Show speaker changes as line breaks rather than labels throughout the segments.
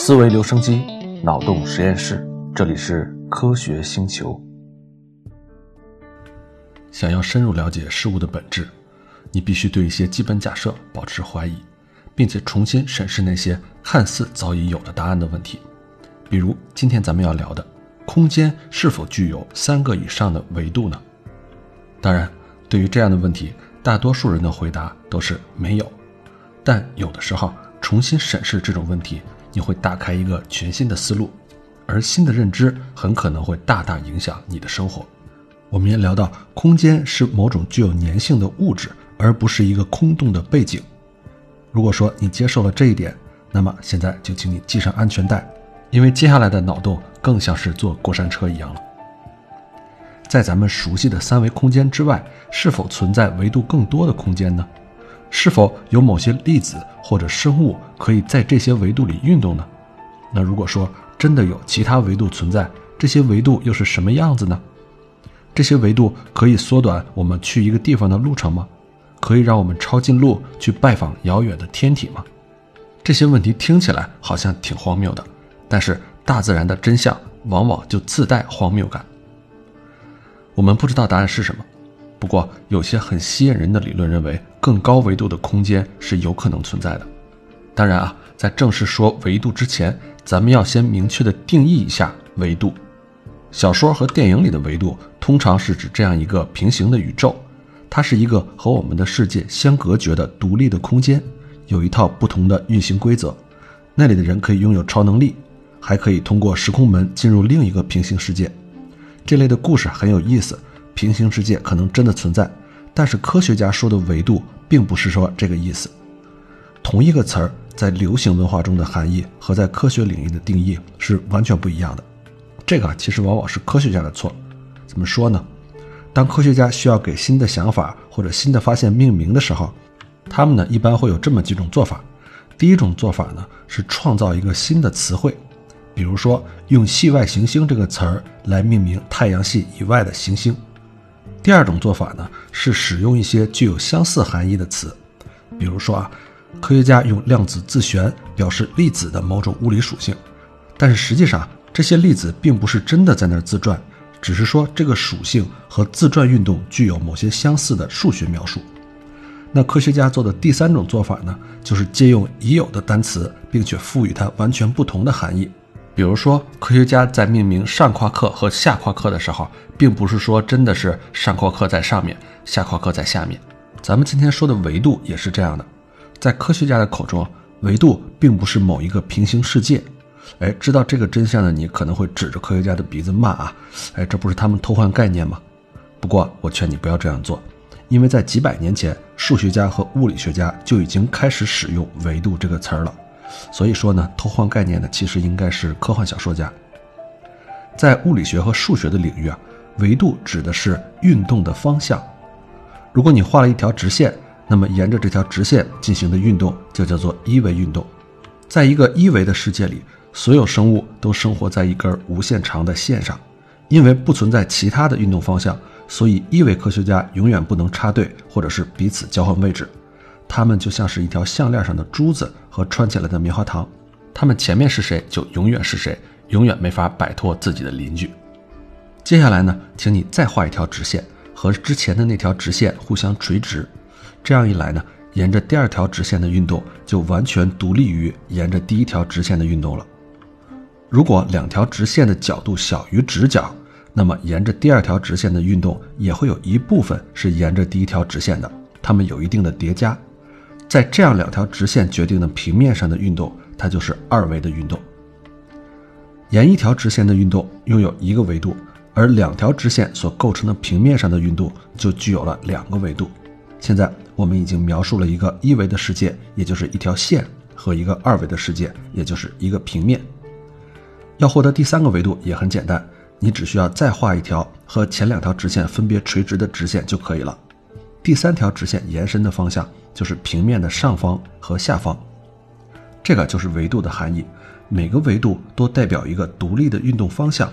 思维留声机，脑洞实验室，这里是科学星球。想要深入了解事物的本质，你必须对一些基本假设保持怀疑，并且重新审视那些看似早已有了答案的问题。比如今天咱们要聊的，空间是否具有三个以上的维度呢？当然，对于这样的问题，大多数人的回答都是没有。但有的时候，重新审视这种问题，你会打开一个全新的思路，而新的认知很可能会大大影响你的生活。我们也聊到，空间是某种具有粘性的物质，而不是一个空洞的背景。如果说你接受了这一点，那么现在就请你系上安全带，因为接下来的脑洞更像是坐过山车一样了。在咱们熟悉的三维空间之外，是否存在维度更多的空间呢？是否有某些粒子或者生物可以在这些维度里运动呢？那如果说真的有其他维度存在，这些维度又是什么样子呢？这些维度可以缩短我们去一个地方的路程吗？可以让我们抄近路去拜访遥远的天体吗？这些问题听起来好像挺荒谬的，但是大自然的真相往往就自带荒谬感。我们不知道答案是什么，不过有些很吸引人的理论认为，更高维度的空间是有可能存在的。当然啊，在正式说维度之前，咱们要先明确的定义一下维度。小说和电影里的维度通常是指这样一个平行的宇宙，它是一个和我们的世界相隔绝的独立的空间，有一套不同的运行规则。那里的人可以拥有超能力，还可以通过时空门进入另一个平行世界。这类的故事很有意思，平行世界可能真的存在，但是科学家说的维度并不是说这个意思。同一个词儿在流行文化中的含义和在科学领域的定义是完全不一样的。这个其实往往是科学家的错。怎么说呢？当科学家需要给新的想法或者新的发现命名的时候，他们呢一般会有这么几种做法。第一种做法呢是创造一个新的词汇。比如说，用“系外行星”这个词儿来命名太阳系以外的行星。第二种做法呢，是使用一些具有相似含义的词，比如说啊，科学家用量子自旋表示粒子的某种物理属性，但是实际上这些粒子并不是真的在那儿自转，只是说这个属性和自转运动具有某些相似的数学描述。那科学家做的第三种做法呢，就是借用已有的单词，并且赋予它完全不同的含义。比如说，科学家在命名上夸克和下夸克的时候，并不是说真的是上夸克在上面，下夸克在下面。咱们今天说的维度也是这样的，在科学家的口中，维度并不是某一个平行世界。哎，知道这个真相的你可能会指着科学家的鼻子骂啊！哎，这不是他们偷换概念吗？不过我劝你不要这样做，因为在几百年前，数学家和物理学家就已经开始使用维度这个词儿了。所以说呢，偷换概念呢其实应该是科幻小说家。在物理学和数学的领域啊，维度指的是运动的方向。如果你画了一条直线，那么沿着这条直线进行的运动就叫做一维运动。在一个一维的世界里，所有生物都生活在一根无限长的线上，因为不存在其他的运动方向，所以一维科学家永远不能插队或者是彼此交换位置。他们就像是一条项链上的珠子和穿起来的棉花糖，他们前面是谁就永远是谁，永远没法摆脱自己的邻居。接下来呢，请你再画一条直线，和之前的那条直线互相垂直。这样一来呢，沿着第二条直线的运动就完全独立于沿着第一条直线的运动了。如果两条直线的角度小于直角，那么沿着第二条直线的运动也会有一部分是沿着第一条直线的，它们有一定的叠加。在这样两条直线决定的平面上的运动，它就是二维的运动。沿一条直线的运动拥有一个维度，而两条直线所构成的平面上的运动就具有了两个维度。现在我们已经描述了一个一维的世界，也就是一条线，和一个二维的世界，也就是一个平面。要获得第三个维度也很简单，你只需要再画一条和前两条直线分别垂直的直线就可以了。第三条直线延伸的方向就是平面的上方和下方，这个就是维度的含义。每个维度都代表一个独立的运动方向。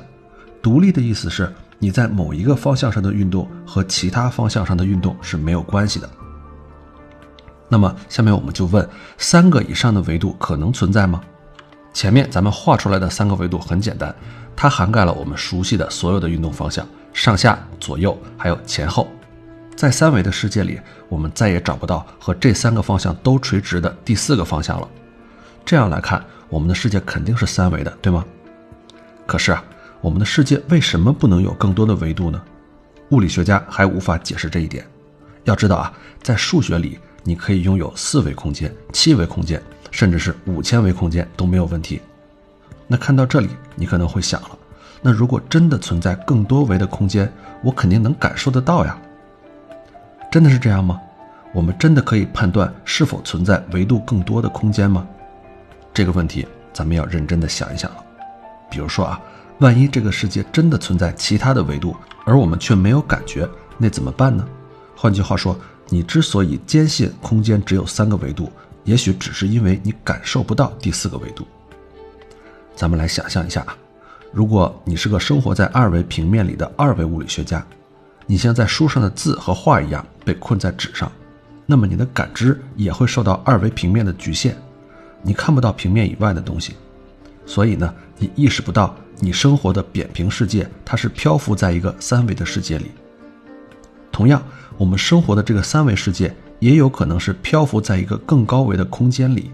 独立的意思是你在某一个方向上的运动和其他方向上的运动是没有关系的。那么下面我们就问：三个以上的维度可能存在吗？前面咱们画出来的三个维度很简单，它涵盖了我们熟悉的所有的运动方向，上下、左右，还有前后。在三维的世界里，我们再也找不到和这三个方向都垂直的第四个方向了。这样来看，我们的世界肯定是三维的，对吗？可是啊，我们的世界为什么不能有更多的维度呢？物理学家还无法解释这一点。要知道啊，在数学里，你可以拥有四维空间、七维空间，甚至是五千维空间都没有问题。那看到这里，你可能会想了：那如果真的存在更多维的空间，我肯定能感受得到呀。真的是这样吗？我们真的可以判断是否存在维度更多的空间吗？这个问题咱们要认真的想一想了。比如说啊，万一这个世界真的存在其他的维度，而我们却没有感觉，那怎么办呢？换句话说，你之所以坚信空间只有三个维度，也许只是因为你感受不到第四个维度。咱们来想象一下啊，如果你是个生活在二维平面里的二维物理学家。你像在书上的字和画一样被困在纸上，那么你的感知也会受到二维平面的局限，你看不到平面以外的东西，所以呢，你意识不到你生活的扁平世界它是漂浮在一个三维的世界里。同样，我们生活的这个三维世界也有可能是漂浮在一个更高维的空间里，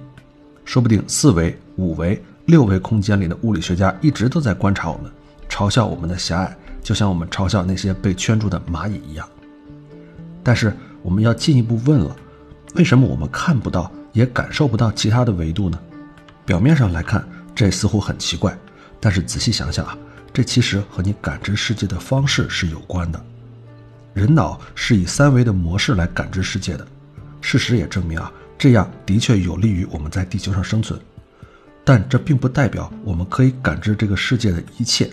说不定四维、五维、六维空间里的物理学家一直都在观察我们，嘲笑我们的狭隘。就像我们嘲笑那些被圈住的蚂蚁一样，但是我们要进一步问了：为什么我们看不到也感受不到其他的维度呢？表面上来看，这似乎很奇怪，但是仔细想想啊，这其实和你感知世界的方式是有关的。人脑是以三维的模式来感知世界的，事实也证明啊，这样的确有利于我们在地球上生存。但这并不代表我们可以感知这个世界的一切。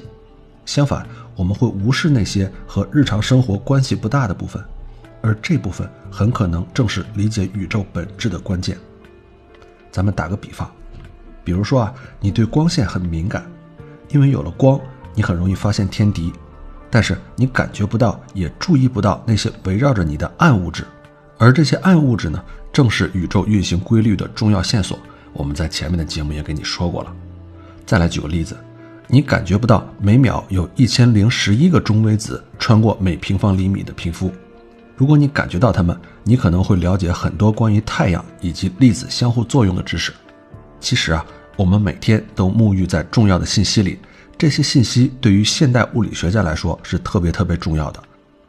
相反，我们会无视那些和日常生活关系不大的部分，而这部分很可能正是理解宇宙本质的关键。咱们打个比方，比如说啊，你对光线很敏感，因为有了光，你很容易发现天敌，但是你感觉不到，也注意不到那些围绕着你的暗物质，而这些暗物质呢，正是宇宙运行规律的重要线索。我们在前面的节目也给你说过了。再来举个例子。你感觉不到每秒有一千零十一个中微子穿过每平方厘米的皮肤。如果你感觉到它们，你可能会了解很多关于太阳以及粒子相互作用的知识。其实啊，我们每天都沐浴在重要的信息里，这些信息对于现代物理学家来说是特别特别重要的。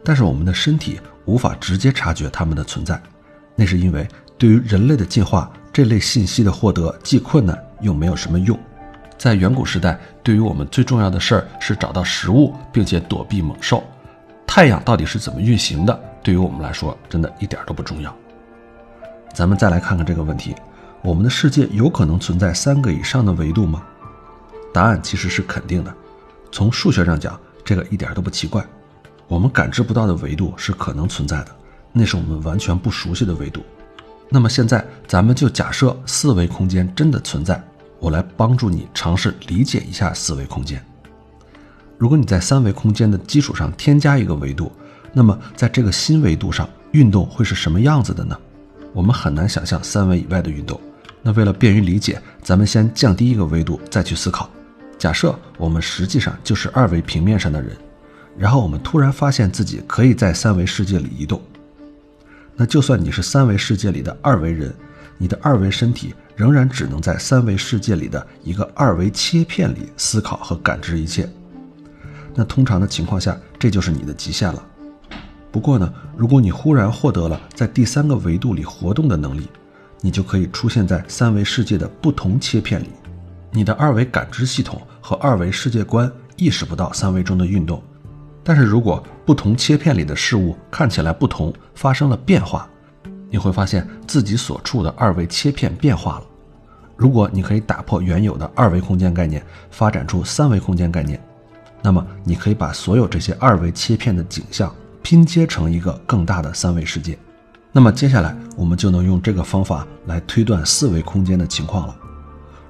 但是我们的身体无法直接察觉它们的存在，那是因为对于人类的进化，这类信息的获得既困难又没有什么用。在远古时代，对于我们最重要的事儿是找到食物，并且躲避猛兽。太阳到底是怎么运行的？对于我们来说，真的一点都不重要。咱们再来看看这个问题：我们的世界有可能存在三个以上的维度吗？答案其实是肯定的。从数学上讲，这个一点都不奇怪。我们感知不到的维度是可能存在的，那是我们完全不熟悉的维度。那么现在，咱们就假设四维空间真的存在。我来帮助你尝试理解一下四维空间。如果你在三维空间的基础上添加一个维度，那么在这个新维度上运动会是什么样子的呢？我们很难想象三维以外的运动。那为了便于理解，咱们先降低一个维度再去思考。假设我们实际上就是二维平面上的人，然后我们突然发现自己可以在三维世界里移动。那就算你是三维世界里的二维人，你的二维身体。仍然只能在三维世界里的一个二维切片里思考和感知一切。那通常的情况下，这就是你的极限了。不过呢，如果你忽然获得了在第三个维度里活动的能力，你就可以出现在三维世界的不同切片里。你的二维感知系统和二维世界观意识不到三维中的运动，但是如果不同切片里的事物看起来不同，发生了变化，你会发现自己所处的二维切片变化了。如果你可以打破原有的二维空间概念，发展出三维空间概念，那么你可以把所有这些二维切片的景象拼接成一个更大的三维世界。那么接下来我们就能用这个方法来推断四维空间的情况了。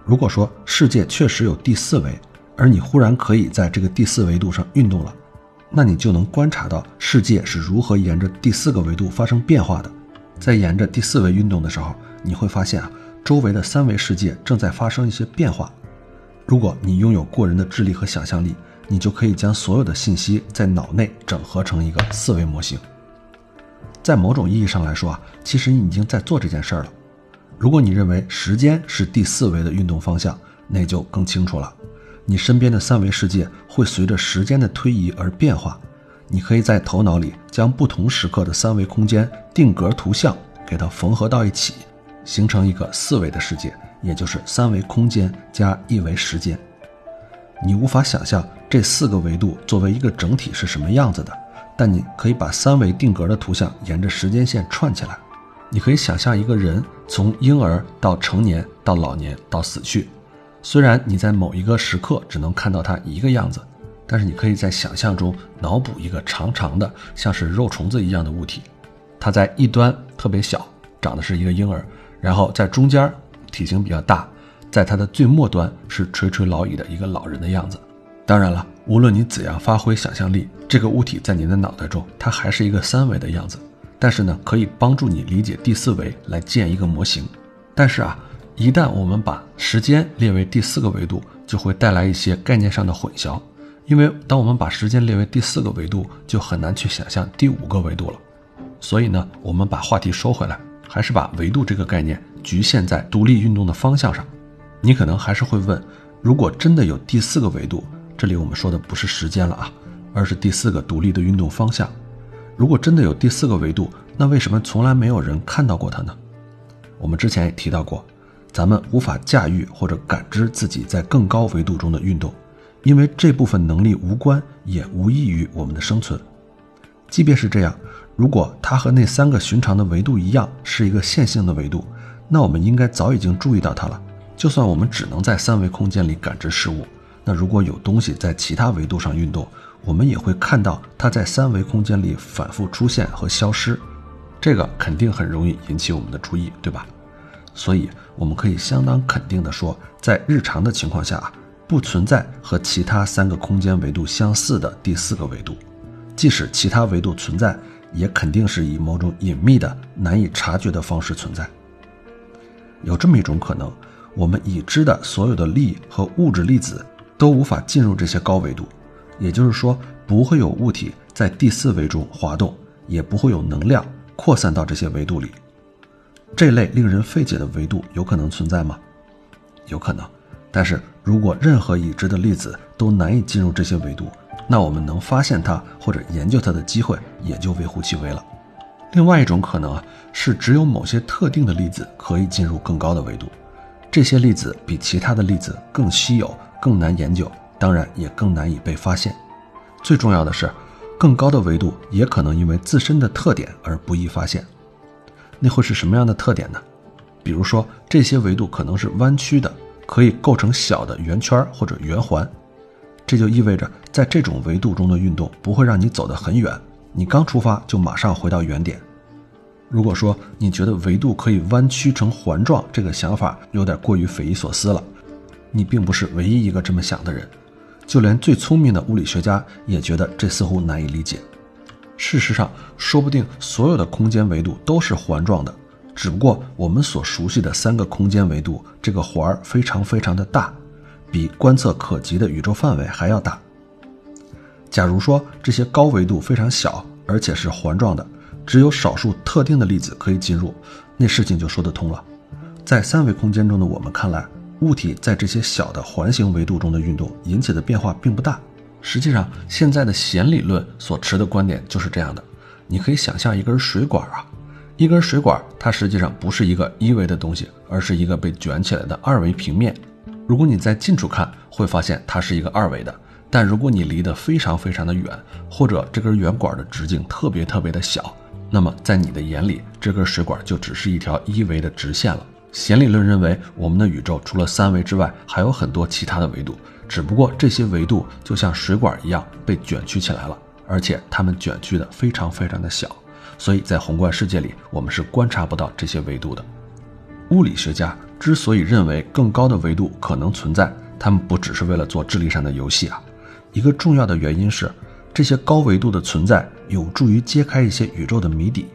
如果说世界确实有第四维，而你忽然可以在这个第四维度上运动了，那你就能观察到世界是如何沿着第四个维度发生变化的。在沿着第四维运动的时候，你会发现啊。周围的三维世界正在发生一些变化，如果你拥有过人的智力和想象力，你就可以将所有的信息在脑内整合成一个四维模型。在某种意义上来说啊，其实你已经在做这件事儿了。如果你认为时间是第四维的运动方向，那就更清楚了。你身边的三维世界会随着时间的推移而变化。你可以在头脑里将不同时刻的三维空间定格图像给它缝合到一起，形成一个四维的世界，也就是三维空间加一维时间。你无法想象这四个维度作为一个整体是什么样子的，但你可以把三维定格的图像沿着时间线串起来。你可以想象一个人从婴儿到成年到老年到死去，虽然你在某一个时刻只能看到他一个样子。但是你可以在想象中脑补一个长长的，像是肉虫子一样的物体，它在一端特别小，长的是一个婴儿，然后在中间体型比较大，在它的最末端是垂垂老矣的一个老人的样子。当然了，无论你怎样发挥想象力，这个物体在你的脑袋中它还是一个三维的样子。但是呢，可以帮助你理解第四维来建一个模型。但是啊，一旦我们把时间列为第四个维度，就会带来一些概念上的混淆。因为当我们把时间列为第四个维度，就很难去想象第五个维度了。所以呢，我们把话题收回来，还是把维度这个概念局限在独立运动的方向上。你可能还是会问：如果真的有第四个维度，这里我们说的不是时间了啊，而是第四个独立的运动方向。如果真的有第四个维度，那为什么从来没有人看到过它呢？我们之前也提到过，咱们无法驾驭或者感知自己在更高维度中的运动。因为这部分能力无关，也无益于我们的生存。即便是这样，如果它和那三个寻常的维度一样，是一个线性的维度，那我们应该早已经注意到它了。就算我们只能在三维空间里感知事物，那如果有东西在其他维度上运动，我们也会看到它在三维空间里反复出现和消失。这个肯定很容易引起我们的注意，对吧？所以我们可以相当肯定地说，在日常的情况下。不存在和其他三个空间维度相似的第四个维度，即使其他维度存在，也肯定是以某种隐秘的、难以察觉的方式存在。有这么一种可能，我们已知的所有的力和物质粒子都无法进入这些高维度，也就是说，不会有物体在第四维中滑动，也不会有能量扩散到这些维度里。这类令人费解的维度有可能存在吗？有可能。但是如果任何已知的粒子都难以进入这些维度，那我们能发现它或者研究它的机会也就微乎其微了。另外一种可能啊，是只有某些特定的粒子可以进入更高的维度，这些粒子比其他的粒子更稀有、更难研究，当然也更难以被发现。最重要的是，更高的维度也可能因为自身的特点而不易发现。那会是什么样的特点呢？比如说，这些维度可能是弯曲的。可以构成小的圆圈或者圆环，这就意味着在这种维度中的运动不会让你走得很远，你刚出发就马上回到原点。如果说你觉得维度可以弯曲成环状，这个想法有点过于匪夷所思了，你并不是唯一一个这么想的人，就连最聪明的物理学家也觉得这似乎难以理解。事实上，说不定所有的空间维度都是环状的。只不过我们所熟悉的三个空间维度，这个环儿非常非常的大，比观测可及的宇宙范围还要大。假如说这些高维度非常小，而且是环状的，只有少数特定的粒子可以进入，那事情就说得通了。在三维空间中的我们看来，物体在这些小的环形维度中的运动引起的变化并不大。实际上，现在的弦理论所持的观点就是这样的。你可以想象一根水管啊。一根水管，它实际上不是一个一维的东西，而是一个被卷起来的二维平面。如果你在近处看，会发现它是一个二维的；但如果你离得非常非常的远，或者这根圆管的直径特别特别的小，那么在你的眼里，这根水管就只是一条一维的直线了。弦理论认为，我们的宇宙除了三维之外，还有很多其他的维度，只不过这些维度就像水管一样被卷曲起来了，而且它们卷曲的非常非常的小。所以在宏观世界里，我们是观察不到这些维度的。物理学家之所以认为更高的维度可能存在，他们不只是为了做智力上的游戏啊。一个重要的原因是，这些高维度的存在有助于揭开一些宇宙的谜底。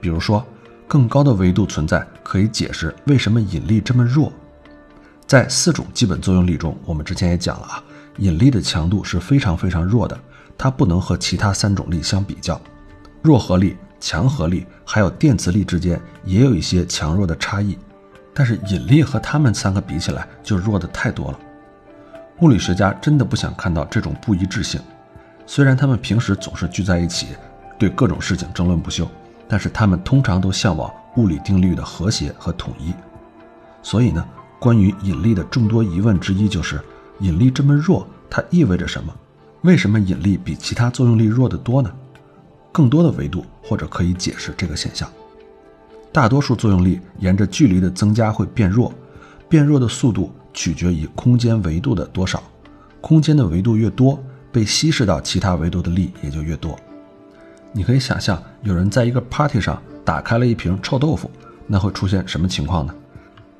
比如说，更高的维度存在可以解释为什么引力这么弱。在四种基本作用力中，我们之前也讲了啊，引力的强度是非常非常弱的，它不能和其他三种力相比较。弱合力、强合力还有电磁力之间也有一些强弱的差异，但是引力和它们三个比起来就弱的太多了。物理学家真的不想看到这种不一致性，虽然他们平时总是聚在一起，对各种事情争论不休，但是他们通常都向往物理定律的和谐和统一。所以呢？关于引力的众多疑问之一就是，引力这么弱，它意味着什么？为什么引力比其他作用力弱得多呢？更多的维度或者可以解释这个现象。大多数作用力沿着距离的增加会变弱，变弱的速度取决于空间维度的多少，空间的维度越多，被稀释到其他维度的力也就越多。你可以想象，有人在一个 party 上打开了一瓶臭豆腐，那会出现什么情况呢？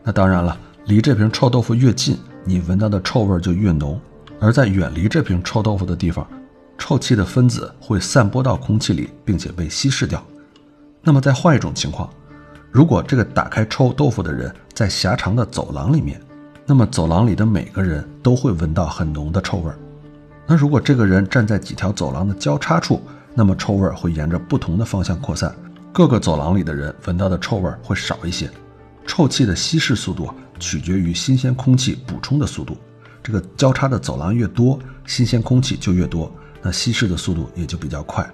那当然了。离这瓶臭豆腐越近，你闻到的臭味就越浓；而在远离这瓶臭豆腐的地方，臭气的分子会散播到空气里，并且被稀释掉。那么，再换一种情况，如果这个打开臭豆腐的人在狭长的走廊里面，那么走廊里的每个人都会闻到很浓的臭味儿。那如果这个人站在几条走廊的交叉处，那么臭味儿会沿着不同的方向扩散，各个走廊里的人闻到的臭味儿会少一些。臭气的稀释速度。取决于新鲜空气补充的速度，这个交叉的走廊越多，新鲜空气就越多，那稀释的速度也就比较快。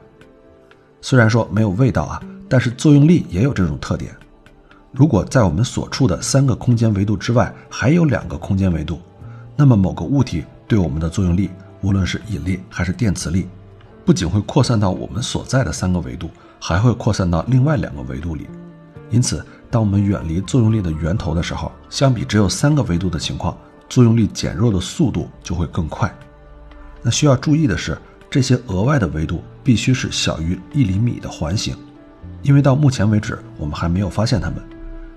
虽然说没有味道啊，但是作用力也有这种特点。如果在我们所处的三个空间维度之外还有两个空间维度，那么某个物体对我们的作用力，无论是引力还是电磁力，不仅会扩散到我们所在的三个维度，还会扩散到另外两个维度里。因此。当我们远离作用力的源头的时候，相比只有三个维度的情况，作用力减弱的速度就会更快。那需要注意的是，这些额外的维度必须是小于一厘米的环形，因为到目前为止我们还没有发现它们。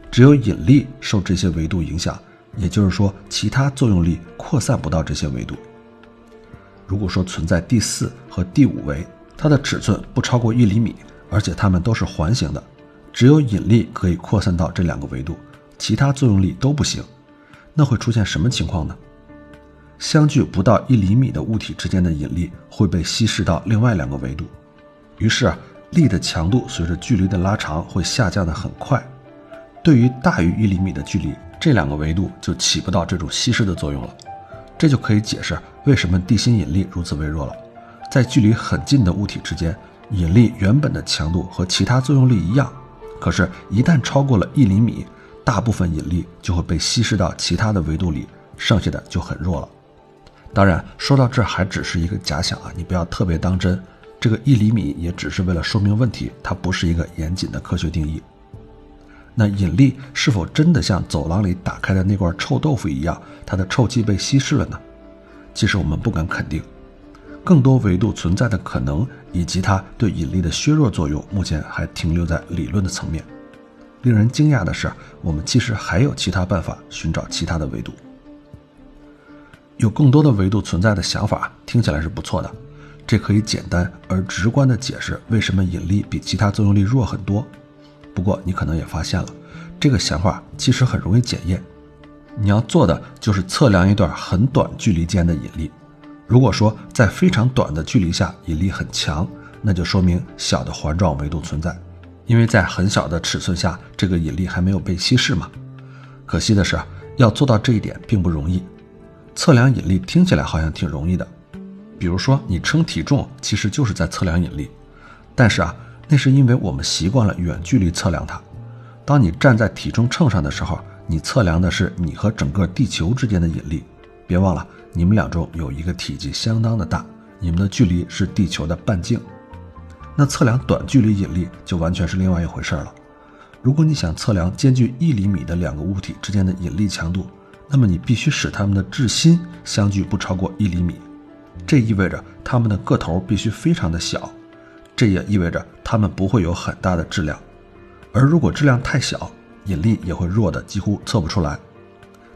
只有引力受这些维度影响，也就是说，其他作用力扩散不到这些维度。如果说存在第四和第五维，它的尺寸不超过一厘米，而且它们都是环形的。只有引力可以扩散到这两个维度，其他作用力都不行。那会出现什么情况呢？相距不到一厘米的物体之间的引力会被稀释到另外两个维度，于是力的强度随着距离的拉长会下降的很快。对于大于一厘米的距离，这两个维度就起不到这种稀释的作用了。这就可以解释为什么地心引力如此微弱了。在距离很近的物体之间，引力原本的强度和其他作用力一样。可是，一旦超过了一厘米，大部分引力就会被稀释到其他的维度里，剩下的就很弱了。当然，说到这还只是一个假想啊，你不要特别当真。这个一厘米也只是为了说明问题，它不是一个严谨的科学定义。那引力是否真的像走廊里打开的那罐臭豆腐一样，它的臭气被稀释了呢？其实我们不敢肯定。更多维度存在的可能，以及它对引力的削弱作用，目前还停留在理论的层面。令人惊讶的是，我们其实还有其他办法寻找其他的维度。有更多的维度存在的想法听起来是不错的，这可以简单而直观地解释为什么引力比其他作用力弱很多。不过你可能也发现了，这个想法其实很容易检验。你要做的就是测量一段很短距离间的引力。如果说在非常短的距离下引力很强，那就说明小的环状维度存在，因为在很小的尺寸下，这个引力还没有被稀释嘛。可惜的是，要做到这一点并不容易。测量引力听起来好像挺容易的，比如说你称体重，其实就是在测量引力。但是啊，那是因为我们习惯了远距离测量它。当你站在体重秤上的时候，你测量的是你和整个地球之间的引力。别忘了。你们俩中有一个体积相当的大，你们的距离是地球的半径。那测量短距离引力就完全是另外一回事了。如果你想测量间距一厘米的两个物体之间的引力强度，那么你必须使它们的质心相距不超过一厘米。这意味着它们的个头必须非常的小，这也意味着它们不会有很大的质量。而如果质量太小，引力也会弱的几乎测不出来。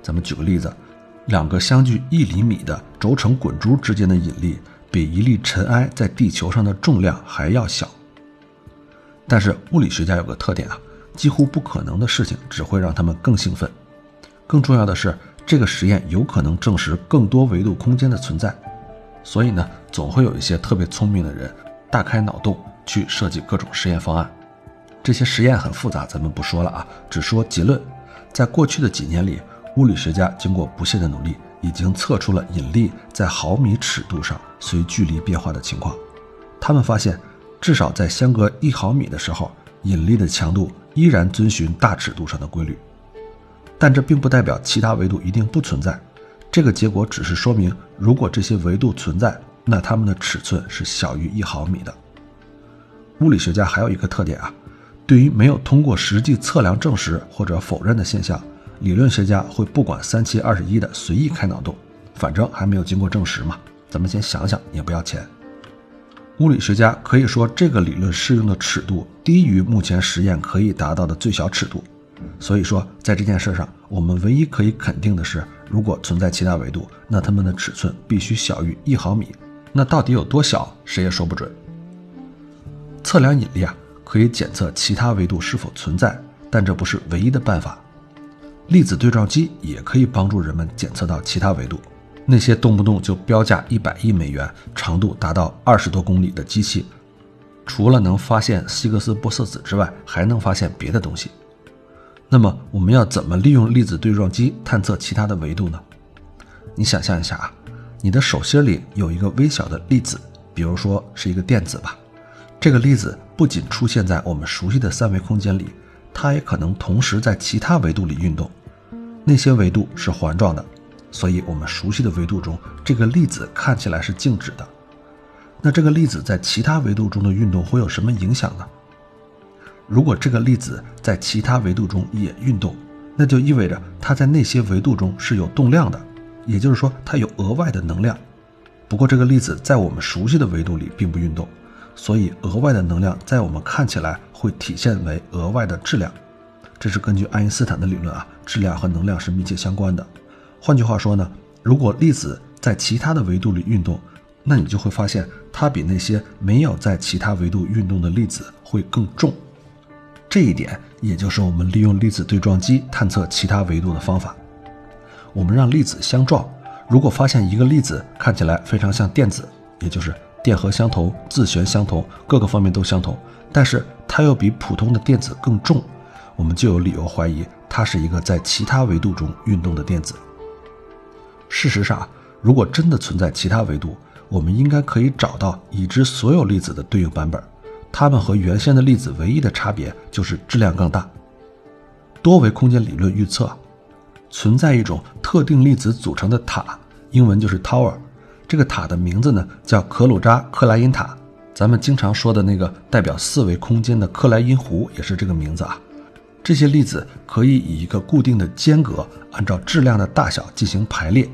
咱们举个例子。两个相距一厘米的轴承滚珠之间的引力，比一粒尘埃在地球上的重量还要小。但是物理学家有个特点啊，几乎不可能的事情只会让他们更兴奋。更重要的是，这个实验有可能证实更多维度空间的存在。所以呢，总会有一些特别聪明的人大开脑洞去设计各种实验方案。这些实验很复杂，咱们不说了啊，只说结论。在过去的几年里，物理学家经过不懈的努力，已经测出了引力在毫米尺度上随距离变化的情况。他们发现，至少在相隔一毫米的时候，引力的强度依然遵循大尺度上的规律。但这并不代表其他维度一定不存在。这个结果只是说明，如果这些维度存在，那它们的尺寸是小于一毫米的。物理学家还有一个特点啊，对于没有通过实际测量证实或者否认的现象，理论学家会不管三七二十一的随意开脑洞，反正还没有经过证实嘛，咱们先想想也不要钱。物理学家可以说这个理论适用的尺度低于目前实验可以达到的最小尺度。所以说，在这件事上，我们唯一可以肯定的是，如果存在其他维度，那它们的尺寸必须小于一毫米。那到底有多小，谁也说不准。测量引力啊，可以检测其他维度是否存在，但这不是唯一的办法。粒子对撞机也可以帮助人们检测到其他维度。那些动不动就标价一百亿美元、长度达到二十多公里的机器，除了能发现希格斯玻色子之外，还能发现别的东西。那么我们要怎么利用粒子对撞机探测其他的维度呢？你想象一下啊，你的手心里有一个微小的粒子，比如说是一个电子吧。这个粒子不仅出现在我们熟悉的三维空间里，它也可能同时在其他维度里运动。那些维度是环状的，所以我们熟悉的维度中，这个粒子看起来是静止的。那这个粒子在其他维度中的运动会有什么影响呢？如果这个粒子在其他维度中也运动，那就意味着它在那些维度中是有动量的，也就是说它有额外的能量。不过这个粒子在我们熟悉的维度里并不运动，所以额外的能量在我们看起来会体现为额外的质量。这是根据爱因斯坦的理论啊，质量和能量是密切相关的。换句话说呢，如果粒子在其他的维度里运动，那你就会发现它比那些没有在其他维度运动的粒子会更重。这一点，也就是我们利用粒子对撞机探测其他维度的方法。我们让粒子相撞，如果发现一个粒子看起来非常像电子，也就是电荷相同、自旋相同，各个方面都相同，但是它又比普通的电子更重，我们就有理由怀疑它是一个在其他维度中运动的电子。事实上，如果真的存在其他维度，我们应该可以找到已知所有粒子的对应版本。它们和原先的粒子唯一的差别就是质量更大。多维空间理论预测，存在一种特定粒子组成的塔，英文就是 tower。这个塔的名字呢叫可鲁扎克莱因塔。咱们经常说的那个代表四维空间的克莱因湖也是这个名字啊。这些粒子可以以一个固定的间隔，按照质量的大小进行排列。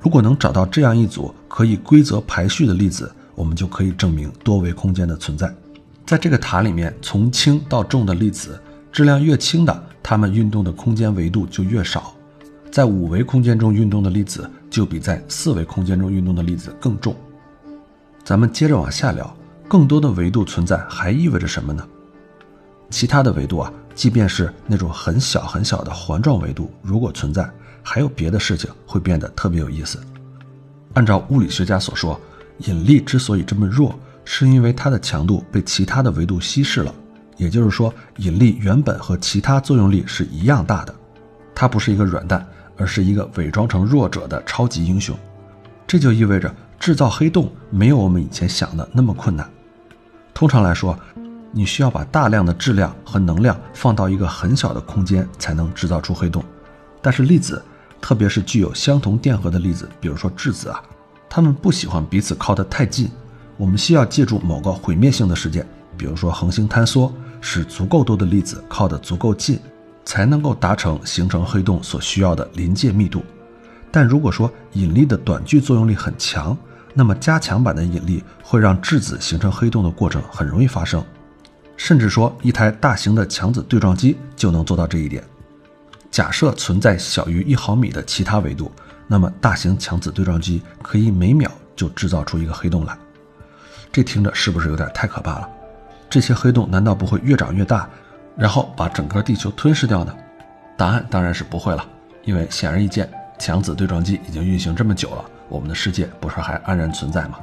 如果能找到这样一组可以规则排序的粒子，我们就可以证明多维空间的存在。在这个塔里面，从轻到重的粒子，质量越轻的，它们运动的空间维度就越少。在五维空间中运动的粒子，就比在四维空间中运动的粒子更重。咱们接着往下聊，更多的维度存在还意味着什么呢？其他的维度啊，即便是那种很小很小的环状维度，如果存在，还有别的事情会变得特别有意思。按照物理学家所说。引力之所以这么弱，是因为它的强度被其他的维度稀释了。也就是说，引力原本和其他作用力是一样大的。它不是一个软蛋，而是一个伪装成弱者的超级英雄。这就意味着制造黑洞没有我们以前想的那么困难。通常来说，你需要把大量的质量和能量放到一个很小的空间才能制造出黑洞。但是粒子，特别是具有相同电荷的粒子，比如说质子啊。他们不喜欢彼此靠得太近，我们需要借助某个毁灭性的事件，比如说恒星坍缩，使足够多的粒子靠得足够近，才能够达成形成黑洞所需要的临界密度。但如果说引力的短距作用力很强，那么加强版的引力会让质子形成黑洞的过程很容易发生，甚至说一台大型的强子对撞机就能做到这一点。假设存在小于一毫米的其他维度。那么，大型强子对撞机可以每秒就制造出一个黑洞来，这听着是不是有点太可怕了？这些黑洞难道不会越长越大，然后把整个地球吞噬掉呢？答案当然是不会了。因为显而易见，强子对撞机已经运行这么久了，我们的世界不是还安然存在吗？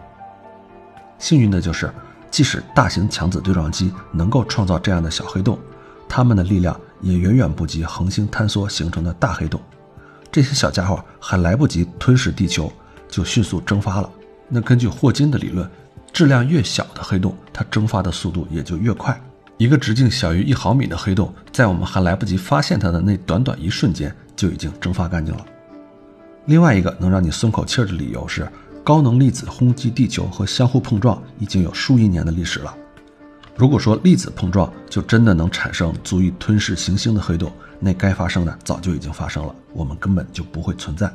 幸运的就是，即使大型强子对撞机能够创造这样的小黑洞，它们的力量也远远不及恒星坍缩形成的大黑洞。这些小家伙还来不及吞噬地球，就迅速蒸发了。那根据霍金的理论，质量越小的黑洞，它蒸发的速度也就越快。一个直径小于一毫米的黑洞，在我们还来不及发现它的那短短一瞬间，就已经蒸发干净了。另外一个能让你松口气儿的理由是。高能粒子轰击地球和相互碰撞已经有数亿年的历史了。如果说粒子碰撞就真的能产生足以吞噬行星的黑洞，那该发生的早就已经发生了，我们根本就不会存在。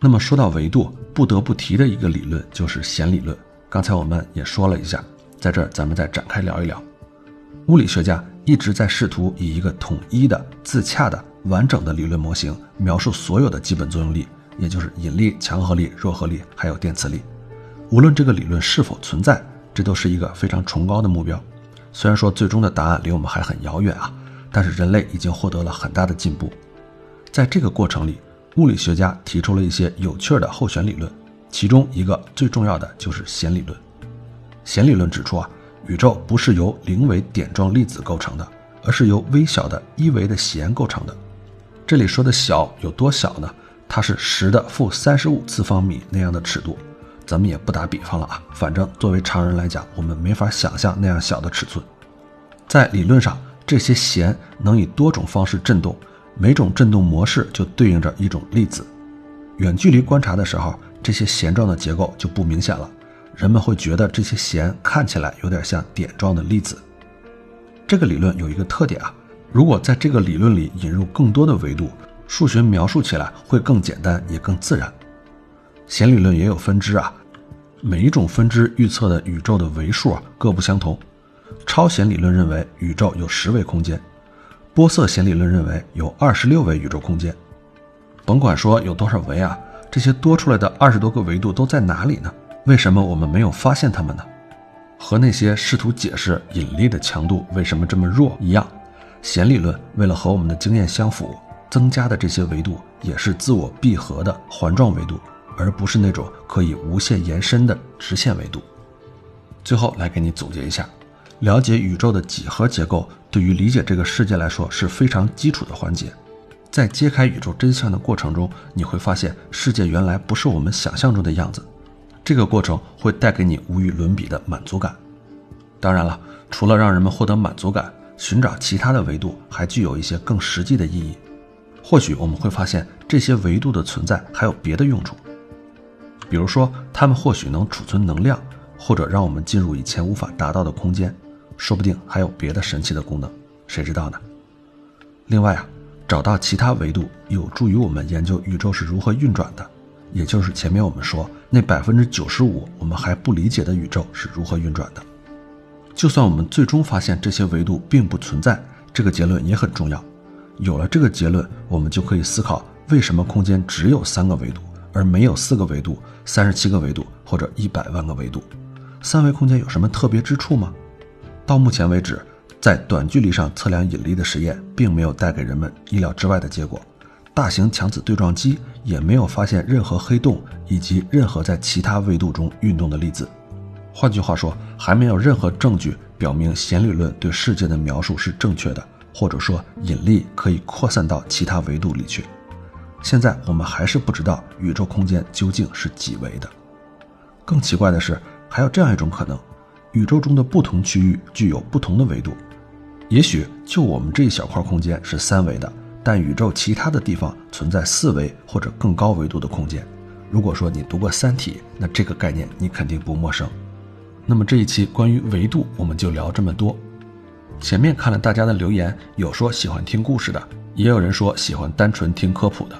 那么说到维度，不得不提的一个理论就是弦理论。刚才我们也说了一下，在这儿咱们再展开聊一聊。物理学家一直在试图以一个统一的、自洽的、完整的理论模型描述所有的基本作用力。也就是引力、强合力、弱合力，还有电磁力。无论这个理论是否存在，这都是一个非常崇高的目标。虽然说最终的答案离我们还很遥远啊，但是人类已经获得了很大的进步。在这个过程里，物理学家提出了一些有趣的候选理论，其中一个最重要的就是弦理论。弦理论指出啊，宇宙不是由零维点状粒子构成的，而是由微小的一维的弦构成的。这里说的小有多小呢？它是十的负三十五次方米那样的尺度，咱们也不打比方了啊。反正作为常人来讲，我们没法想象那样小的尺寸。在理论上，这些弦能以多种方式振动，每种振动模式就对应着一种粒子。远距离观察的时候，这些弦状的结构就不明显了，人们会觉得这些弦看起来有点像点状的粒子。这个理论有一个特点啊，如果在这个理论里引入更多的维度。数学描述起来会更简单，也更自然。弦理论也有分支啊，每一种分支预测的宇宙的维数啊各不相同。超弦理论认为宇宙有十维空间，波色弦理论认为有二十六维宇宙空间。甭管说有多少维啊，这些多出来的二十多个维度都在哪里呢？为什么我们没有发现它们呢？和那些试图解释引力的强度为什么这么弱一样，弦理论为了和我们的经验相符。增加的这些维度也是自我闭合的环状维度，而不是那种可以无限延伸的直线维度。最后来给你总结一下，了解宇宙的几何结构对于理解这个世界来说是非常基础的环节。在揭开宇宙真相的过程中，你会发现世界原来不是我们想象中的样子。这个过程会带给你无与伦比的满足感。当然了，除了让人们获得满足感，寻找其他的维度还具有一些更实际的意义。或许我们会发现这些维度的存在还有别的用处，比如说它们或许能储存能量，或者让我们进入以前无法达到的空间，说不定还有别的神奇的功能，谁知道呢？另外啊，找到其他维度有助于我们研究宇宙是如何运转的，也就是前面我们说那百分之九十五我们还不理解的宇宙是如何运转的。就算我们最终发现这些维度并不存在，这个结论也很重要。有了这个结论，我们就可以思考为什么空间只有三个维度，而没有四个维度、三十七个维度或者一百万个维度？三维空间有什么特别之处吗？到目前为止，在短距离上测量引力的实验并没有带给人们意料之外的结果，大型强子对撞机也没有发现任何黑洞以及任何在其他维度中运动的粒子。换句话说，还没有任何证据表明弦理论对世界的描述是正确的。或者说引力可以扩散到其他维度里去。现在我们还是不知道宇宙空间究竟是几维的。更奇怪的是，还有这样一种可能：宇宙中的不同区域具有不同的维度。也许就我们这一小块空间是三维的，但宇宙其他的地方存在四维或者更高维度的空间。如果说你读过《三体》，那这个概念你肯定不陌生。那么这一期关于维度，我们就聊这么多。前面看了大家的留言，有说喜欢听故事的，也有人说喜欢单纯听科普的。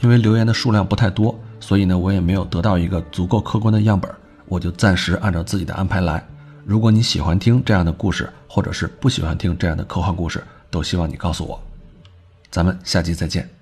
因为留言的数量不太多，所以呢，我也没有得到一个足够客观的样本，我就暂时按照自己的安排来。如果你喜欢听这样的故事，或者是不喜欢听这样的科幻故事，都希望你告诉我。咱们下期再见。